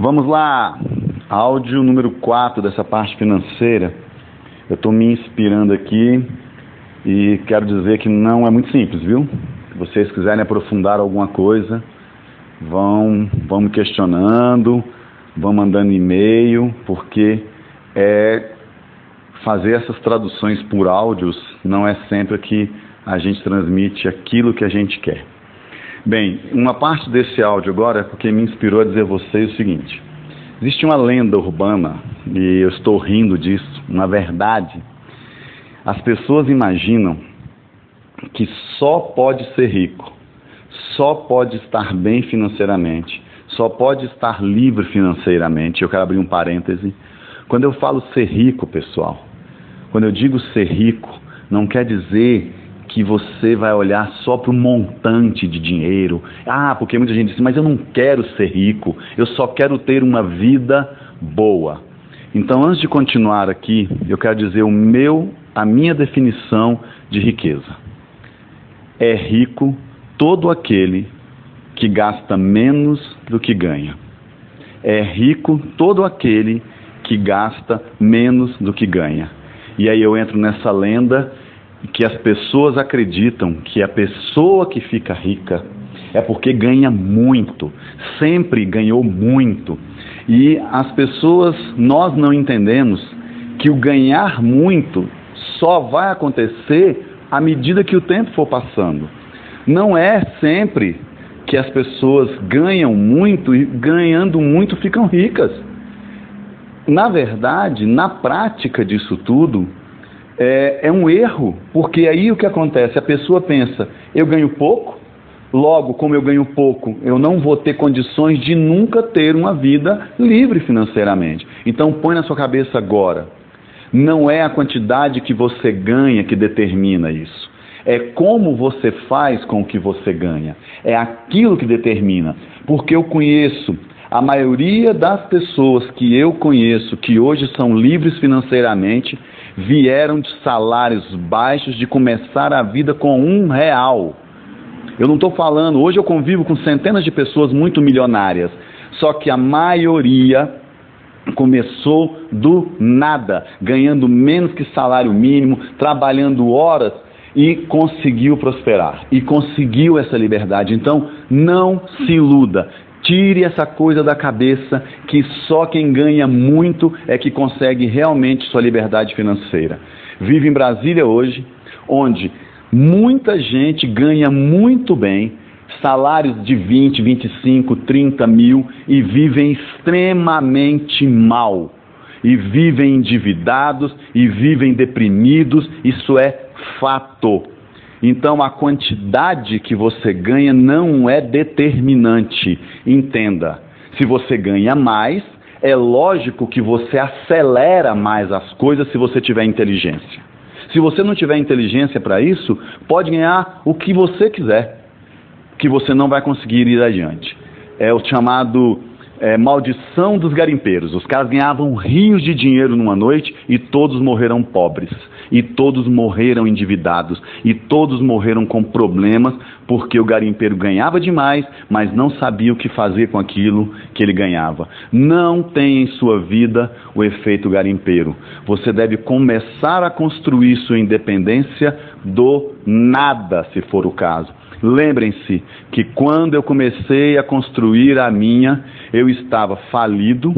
Vamos lá, áudio número 4 dessa parte financeira. Eu estou me inspirando aqui e quero dizer que não é muito simples, viu? Se vocês quiserem aprofundar alguma coisa, vão, vão me questionando, vão mandando e-mail, porque é fazer essas traduções por áudios não é sempre que a gente transmite aquilo que a gente quer. Bem, uma parte desse áudio agora é porque me inspirou a dizer a vocês o seguinte: existe uma lenda urbana, e eu estou rindo disso, uma verdade. As pessoas imaginam que só pode ser rico, só pode estar bem financeiramente, só pode estar livre financeiramente. Eu quero abrir um parêntese. Quando eu falo ser rico, pessoal, quando eu digo ser rico, não quer dizer que você vai olhar só para o montante de dinheiro. Ah, porque muita gente diz, mas eu não quero ser rico, eu só quero ter uma vida boa. Então, antes de continuar aqui, eu quero dizer o meu, a minha definição de riqueza. É rico todo aquele que gasta menos do que ganha. É rico todo aquele que gasta menos do que ganha. E aí eu entro nessa lenda que as pessoas acreditam que a pessoa que fica rica é porque ganha muito, sempre ganhou muito. E as pessoas, nós não entendemos que o ganhar muito só vai acontecer à medida que o tempo for passando. Não é sempre que as pessoas ganham muito e ganhando muito ficam ricas. Na verdade, na prática disso tudo, é, é um erro, porque aí o que acontece? A pessoa pensa, eu ganho pouco, logo, como eu ganho pouco, eu não vou ter condições de nunca ter uma vida livre financeiramente. Então põe na sua cabeça agora, não é a quantidade que você ganha que determina isso. É como você faz com o que você ganha. É aquilo que determina. Porque eu conheço a maioria das pessoas que eu conheço que hoje são livres financeiramente vieram de salários baixos, de começar a vida com um real. Eu não estou falando, hoje eu convivo com centenas de pessoas muito milionárias, só que a maioria começou do nada, ganhando menos que salário mínimo, trabalhando horas e conseguiu prosperar e conseguiu essa liberdade. Então, não se iluda. Tire essa coisa da cabeça que só quem ganha muito é que consegue realmente sua liberdade financeira. Vive em Brasília hoje, onde muita gente ganha muito bem, salários de 20, 25, 30 mil e vivem extremamente mal. E vivem endividados e vivem deprimidos, isso é fato. Então a quantidade que você ganha não é determinante. Entenda, se você ganha mais, é lógico que você acelera mais as coisas se você tiver inteligência. Se você não tiver inteligência para isso, pode ganhar o que você quiser, que você não vai conseguir ir adiante. É o chamado é, maldição dos garimpeiros. Os caras ganhavam rios de dinheiro numa noite e todos morreram pobres. E todos morreram endividados. E todos morreram com problemas porque o garimpeiro ganhava demais, mas não sabia o que fazer com aquilo que ele ganhava. Não tem em sua vida o efeito garimpeiro. Você deve começar a construir sua independência do nada, se for o caso. Lembrem-se que quando eu comecei a construir a minha, eu estava falido,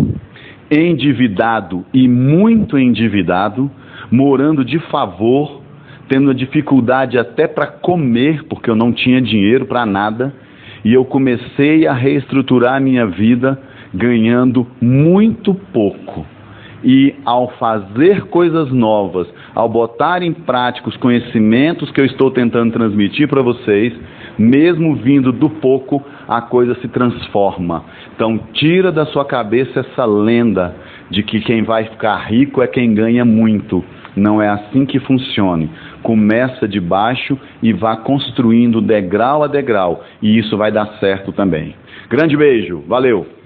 endividado e muito endividado, morando de favor, tendo dificuldade até para comer, porque eu não tinha dinheiro para nada, e eu comecei a reestruturar a minha vida ganhando muito pouco. E ao fazer coisas novas, ao botar em prática os conhecimentos que eu estou tentando transmitir para vocês, mesmo vindo do pouco, a coisa se transforma. Então, tira da sua cabeça essa lenda de que quem vai ficar rico é quem ganha muito. Não é assim que funciona. Começa de baixo e vá construindo degrau a degrau, e isso vai dar certo também. Grande beijo, valeu!